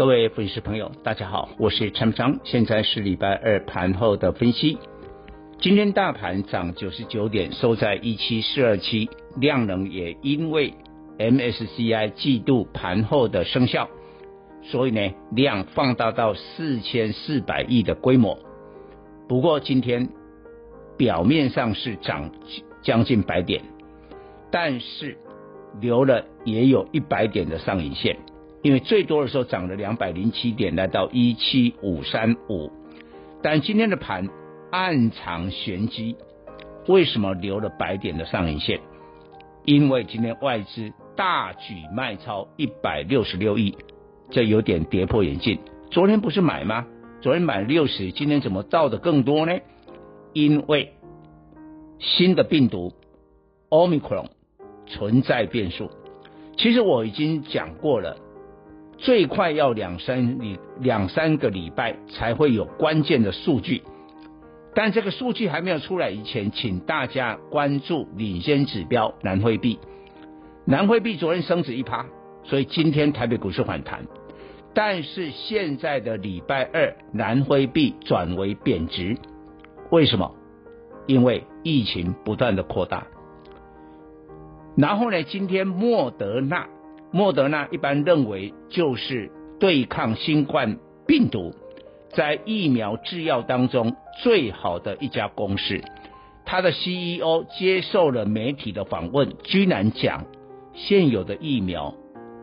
各位粉丝朋友，大家好，我是陈昌，现在是礼拜二盘后的分析。今天大盘涨九十九点，收在一七四二七，量能也因为 MSCI 季度盘后的生效，所以呢量放大到四千四百亿的规模。不过今天表面上是涨将近百点。但是留了也有一百点的上影线，因为最多的时候涨了两百零七点，来到一七五三五。但今天的盘暗藏玄机，为什么留了白点的上影线？因为今天外资大举卖超一百六十六亿，这有点跌破眼镜。昨天不是买吗？昨天买六十，今天怎么倒的更多呢？因为新的病毒 Omicron。存在变数，其实我已经讲过了，最快要两三礼两三个礼拜才会有关键的数据，但这个数据还没有出来以前，请大家关注领先指标南汇币，南汇币昨天升值一趴，所以今天台北股市反弹，但是现在的礼拜二南汇币转为贬值，为什么？因为疫情不断的扩大。然后呢，今天莫德纳，莫德纳一般认为就是对抗新冠病毒在疫苗制药当中最好的一家公司。他的 CEO 接受了媒体的访问，居然讲现有的疫苗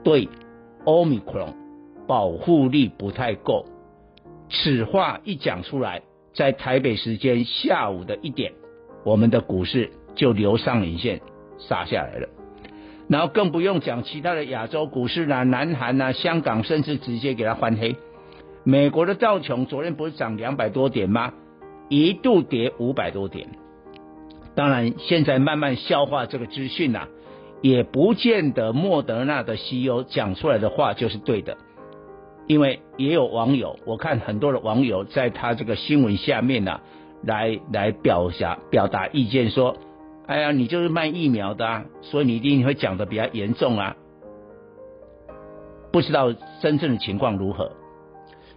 对 Omicron 保护力不太够。此话一讲出来，在台北时间下午的一点，我们的股市就留上影线。杀下来了，然后更不用讲其他的亚洲股市啦、南韩啦、香港，甚至直接给它翻黑。美国的道琼昨天不是涨两百多点吗？一度跌五百多点。当然，现在慢慢消化这个资讯呐，也不见得莫德纳的 CEO 讲出来的话就是对的，因为也有网友，我看很多的网友在他这个新闻下面呐，来来表达表达意见说。哎呀，你就是卖疫苗的啊，所以你一定会讲的比较严重啊。不知道真正的情况如何，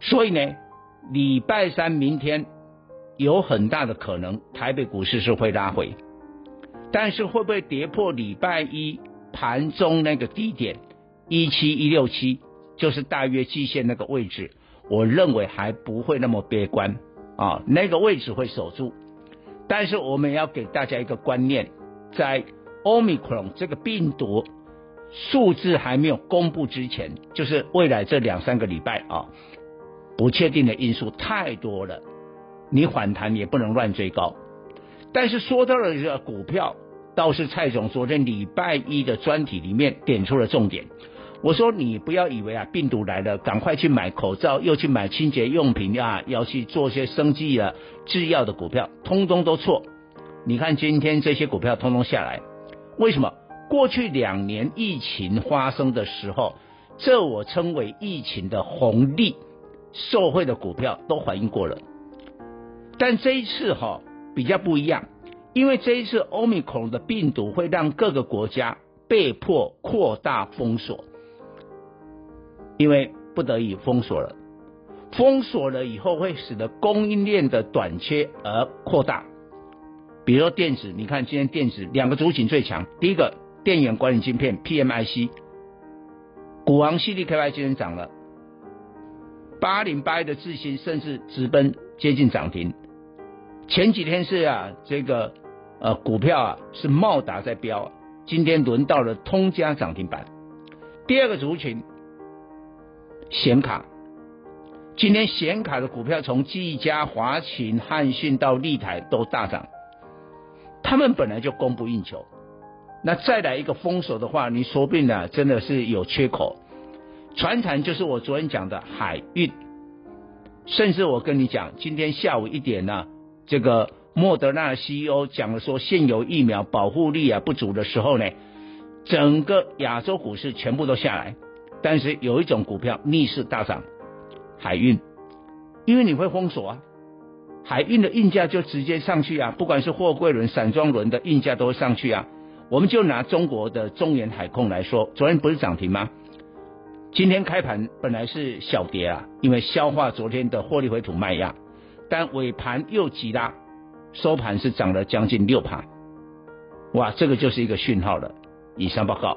所以呢，礼拜三明天有很大的可能台北股市是会拉回，但是会不会跌破礼拜一盘中那个低点一七一六七，就是大约季线那个位置？我认为还不会那么悲观啊，那个位置会守住。但是我们要给大家一个观念，在 Omicron 这个病毒数字还没有公布之前，就是未来这两三个礼拜啊，不确定的因素太多了，你反弹也不能乱追高。但是说到了这个股票，倒是蔡总昨天礼拜一的专题里面点出了重点。我说你不要以为啊，病毒来了，赶快去买口罩，又去买清洁用品啊，要去做些生技的制药的股票，通通都错。你看今天这些股票通通下来，为什么？过去两年疫情发生的时候，这我称为疫情的红利，受惠的股票都反应过了。但这一次哈比较不一样，因为这一次 Omicron 的病毒会让各个国家被迫扩大封锁。因为不得已封锁了，封锁了以后会使得供应链的短缺而扩大。比如电子，你看今天电子两个族群最强，第一个电源管理晶片 PMIC，股王矽力 KY 今天涨了，八零八一的智新甚至直奔接近涨停。前几天是啊这个呃股票啊是茂达在飙，今天轮到了通家涨停板。第二个族群。显卡，今天显卡的股票从技嘉、华擎、汉讯到立台都大涨，他们本来就供不应求，那再来一个封锁的话，你说不定呢真的是有缺口，传产就是我昨天讲的海运，甚至我跟你讲，今天下午一点呢、这个莫德纳 CEO 讲了说，现有疫苗保护力啊不足的时候呢，整个亚洲股市全部都下来，但是有一种股票逆势大涨，海运，因为你会封锁啊，海运的运价就直接上去啊，不管是货柜轮、散装轮的运价都会上去啊。我们就拿中国的中远海控来说，昨天不是涨停吗？今天开盘本来是小跌啊，因为消化昨天的获利回吐卖压，但尾盘又急拉，收盘是涨了将近六盘。哇，这个就是一个讯号了。以上报告。